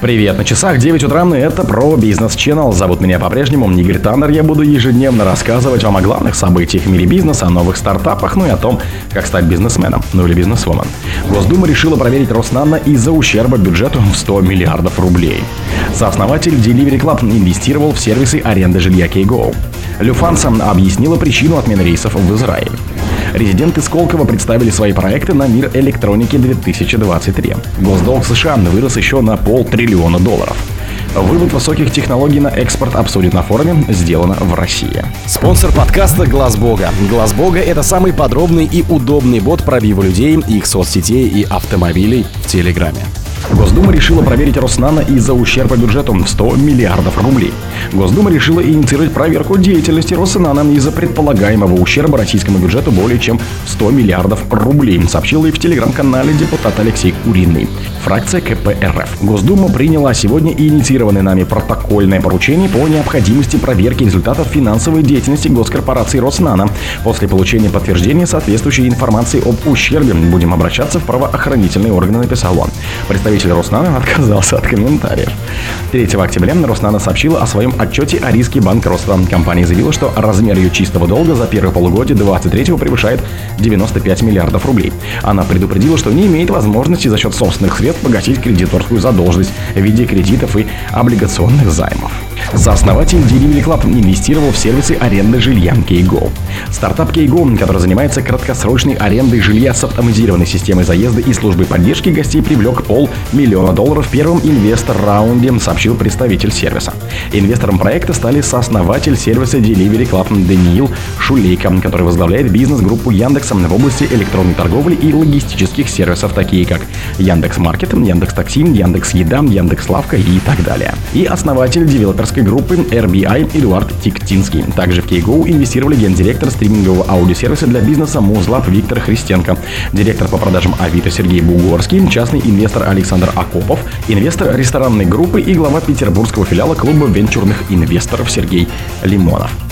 Привет, на часах 9 утра, и это про бизнес Channel. Зовут меня по-прежнему Игорь Таннер. Я буду ежедневно рассказывать вам о главных событиях в мире бизнеса, о новых стартапах, ну и о том, как стать бизнесменом, ну или бизнесвомен. Госдума решила проверить Роснано из-за ущерба бюджету в 100 миллиардов рублей. Сооснователь Delivery Club инвестировал в сервисы аренды жилья Keygo. Люфанса объяснила причину отмены рейсов в Израиль. Резиденты Сколково представили свои проекты на мир электроники 2023. Госдолг США вырос еще на полтриллиона долларов. Вывод высоких технологий на экспорт обсудит на форуме «Сделано в России». Спонсор подкаста «Глаз Бога». «Глаз Бога» — это самый подробный и удобный бот пробива людей, их соцсетей и автомобилей в Телеграме. Госдума решила проверить Роснано из-за ущерба бюджету в 100 миллиардов рублей. Госдума решила инициировать проверку деятельности Роснано из-за предполагаемого ущерба российскому бюджету более чем 100 миллиардов рублей, сообщил и в телеграм-канале депутат Алексей Куриный. Фракция КПРФ. Госдума приняла сегодня инициированное нами протокольное поручение по необходимости проверки результатов финансовой деятельности госкорпорации Роснано. После получения подтверждения соответствующей информации об ущербе будем обращаться в правоохранительные органы, написал он. Представитель Роснано отказался от комментариев. 3 октября Роснано сообщила о своем отчете о риске банкротства. Компания заявила, что размер ее чистого долга за первое полугодие 23 превышает 95 миллиардов рублей. Она предупредила, что не имеет возможности за счет собственных средств погасить кредиторскую задолженность в виде кредитов и облигационных займов. Сооснователь Delivery Club инвестировал в сервисы аренды жилья Keygo. Стартап Keygo, который занимается краткосрочной арендой жилья с автоматизированной системой заезда и службой поддержки гостей, привлек полмиллиона долларов в первом инвестор-раунде, сообщил представитель сервиса. Инвестором проекта стали сооснователь сервиса Delivery Club Даниил Шулейко, который возглавляет бизнес-группу Яндекса в области электронной торговли и логистических сервисов, такие как Яндекс Маркет, Яндекс Такси, Яндекс Еда, Яндекс Лавка и так далее. И основатель девелоперской группы RBI Эдуард Тиктинский. Также в Keygo инвестировали гендиректор стримингового аудиосервиса для бизнеса Музлаб Виктор Христенко, директор по продажам Авито Сергей Бугорский, частный инвестор Александр Акопов, инвестор ресторанной группы и глава петербургского филиала клуба венчурных инвесторов Сергей Лимонов.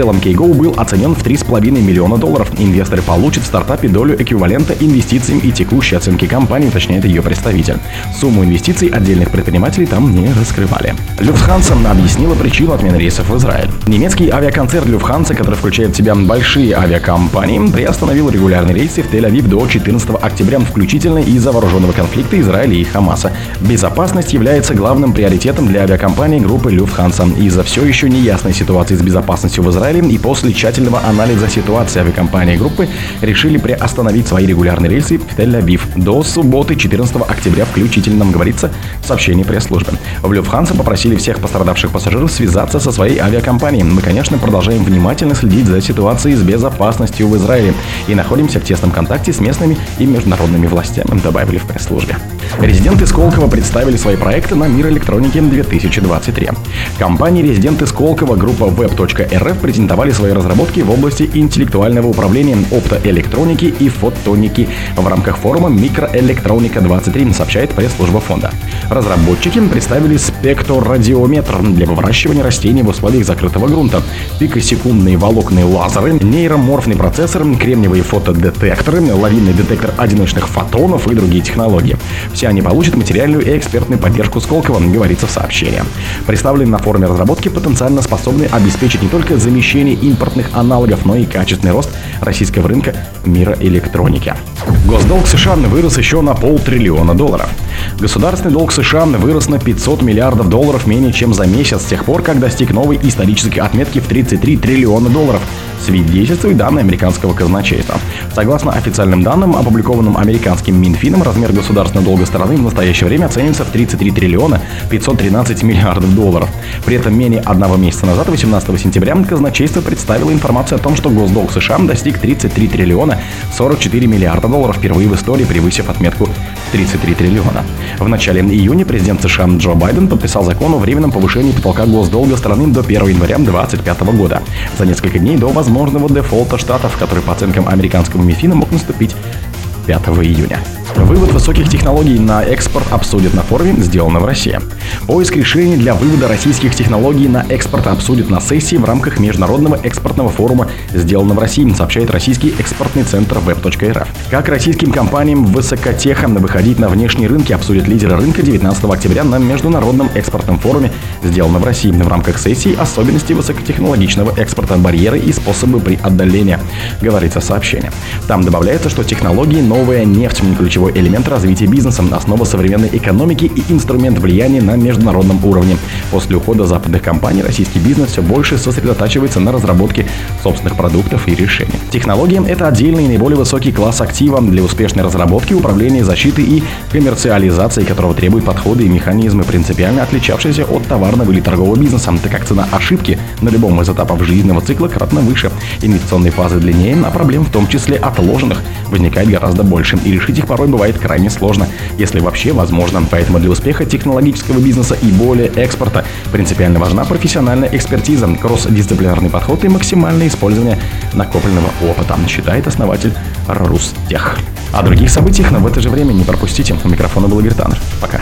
Целом Keygo был оценен в 3,5 миллиона долларов. Инвесторы получат в стартапе долю эквивалента инвестициям и текущей оценки компании, уточняет ее представитель. Сумму инвестиций отдельных предпринимателей там не раскрывали. Люфтханса объяснила причину отмены рейсов в Израиль. Немецкий авиаконцерн Люфтханса, который включает в себя большие авиакомпании, приостановил регулярные рейсы в Тель-Авив до 14 октября, включительно из-за вооруженного конфликта Израиля и Хамаса. Безопасность является главным приоритетом для авиакомпании группы Люфтханса. Из-за все еще неясной ситуации с безопасностью в Израиле Израилем и после тщательного анализа ситуации авиакомпании группы решили приостановить свои регулярные рейсы в Тель-Авив до субботы 14 октября включительно, говорится в сообщении пресс-службы. В Люфтханса попросили всех пострадавших пассажиров связаться со своей авиакомпанией. Мы, конечно, продолжаем внимательно следить за ситуацией с безопасностью в Израиле и находимся в тесном контакте с местными и международными властями, добавили в пресс-службе. Резиденты Сколково представили свои проекты на Мир электроники 2023. Компания Резиденты Сколково группа web.rf презентовали свои разработки в области интеллектуального управления, оптоэлектроники и фотоники в рамках форума «Микроэлектроника 23», сообщает пресс-служба фонда. Разработчики представили спектрорадиометр для выращивания растений в условиях закрытого грунта, пикосекундные волокные лазеры, нейроморфный процессор, кремниевые фотодетекторы, лавинный детектор одиночных фотонов и другие технологии. Все они получат материальную и экспертную поддержку Сколково, говорится в сообщении. Представлены на форуме разработки потенциально способны обеспечить не только замещение замещение импортных аналогов, но и качественный рост российского рынка мира электроники. Госдолг США вырос еще на полтриллиона долларов. Государственный долг США вырос на 500 миллиардов долларов менее чем за месяц с тех пор, как достиг новой исторической отметки в 33 триллиона долларов, свидетельствует данные американского казначейства. Согласно официальным данным, опубликованным американским Минфином, размер государственного долга страны в настоящее время оценивается в 33 триллиона 513 миллиардов долларов. При этом менее одного месяца назад, 18 сентября, казначейство представило информацию о том, что госдолг США достиг 33 триллиона 44 миллиарда долларов впервые в истории, превысив отметку 33 триллиона. В начале июня президент США Джо Байден подписал закон о временном повышении потолка госдолга страны до 1 января 2025 года. За несколько дней до возможного дефолта штатов, который по оценкам американского МИФИНа мог наступить 5 июня. Вывод высоких технологий на экспорт обсудят на форуме «Сделано в России». Поиск решений для вывода российских технологий на экспорт обсудят на сессии в рамках Международного экспортного форума «Сделано в России», сообщает российский экспортный центр web.rf. Как российским компаниям высокотеха выходить на внешние рынки обсудят лидеры рынка 19 октября на Международном экспортном форуме «Сделано в России» в рамках сессии «Особенности высокотехнологичного экспорта, барьеры и способы преодоления», говорится в сообщении. Там добавляется, что технологии новая нефть – ключевой элемент развития бизнеса, основа современной экономики и инструмент влияния на международном уровне. После ухода западных компаний российский бизнес все больше сосредотачивается на разработке собственных продуктов и решений. Технология – это отдельный и наиболее высокий класс актива для успешной разработки, управления, защиты и коммерциализации, которого требуют подходы и механизмы, принципиально отличавшиеся от товарного или торгового бизнеса, так как цена ошибки на любом из этапов жизненного цикла кратно выше. Инвестиционные фазы длиннее, а проблем, в том числе отложенных, возникает гораздо больше, и решить их порой бывает крайне сложно, если вообще возможно. Поэтому для успеха технологического бизнеса и более экспорта принципиально важна профессиональная экспертиза, кросс-дисциплинарный подход и максимальное использование накопленного опыта, считает основатель Рустех. О других событиях, но в это же время не пропустите. У микрофона был Игорь Таннер. Пока.